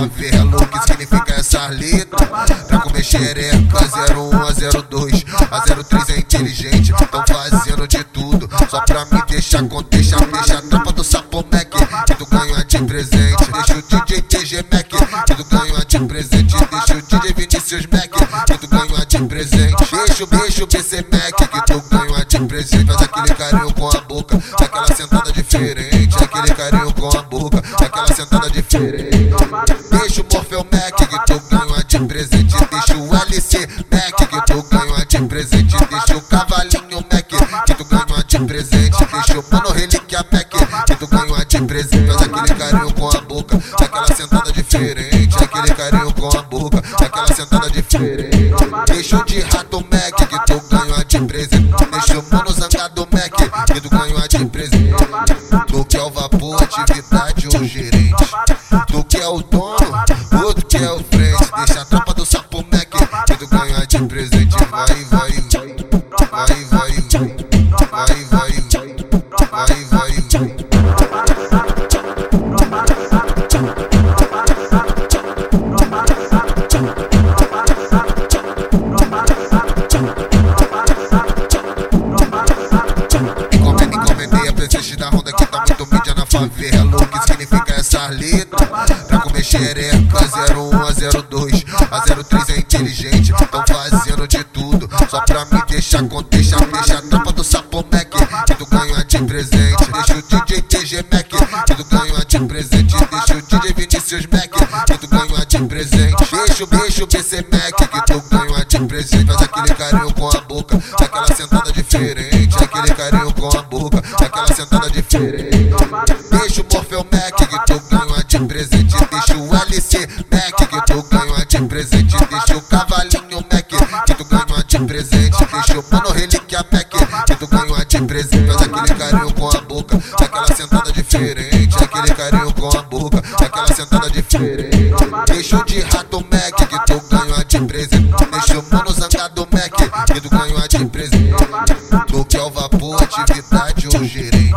favela, o que significa essa letra? Pra comer xereca, 01 a 02, a 03 é inteligente, tão fazendo de tudo, só pra me deixar com deixa, deixa a tampa do sapo Mac, que tu ganha de presente, deixa o DJ TG Mac, que tu ganha de presente, deixa o DJ Vinicius Mac, que tu ganha de presente, deixa o bicho PC Mac, que tu ganha de presente, faz aquele carinho com a boca, aquela sentada diferente. Que tu ganha de presente Deixa o LC Mac Que tu ganha de presente Deixa o Cavalinho Mac Que tu ganha de presente Deixa o Mano Relíquia Mac Que tu ganha de presente Faz aquele carinho com a boca Aquela sentada diferente Aquele carinho com a boca Aquela sentada diferente Deixa o de Rato Mac Que tu ganha de presente Deixa o Mano Zangado Mac Que tu ganha de presente Tu que é o vapor, atividade ou gerente Tu que é o dono, favela. O significa essa letra? Pra comer xereca 01 a 02. A 03 é inteligente, tão fazendo de tudo. Só pra me deixar com deixa, deixa a tropa do Sapo Mac. Que tu ganha de presente. Deixa o DJ TG Mac. Que tu ganha de presente. Deixa o DJ Vinicius Mac. Que tu ganha de presente. Deixa o beijo BC Mac. Que tu ganha de presente. Faz aquele carinho com a boca. Aquela sentada diferente. Aquele carinho com a boca. Aquela sentada diferente. Deixa o Morfeu Mac. Que tu ganha de presente. Deixa o LC Mac. Que tu ganha de presente. Presente. Deixa o Mano Relíquia Mac. Que tu ganha de presente. Aquele carinho com a boca. Aquela sentada diferente. Aquele carinho com a boca. Aquela sentada diferente. Deixa o de Rato Mac. Que tu ganha de presente. Deixa o Mano Zangado Mac. Que tu ganha de presente. Tu que é o vapor, atividade ou gerente.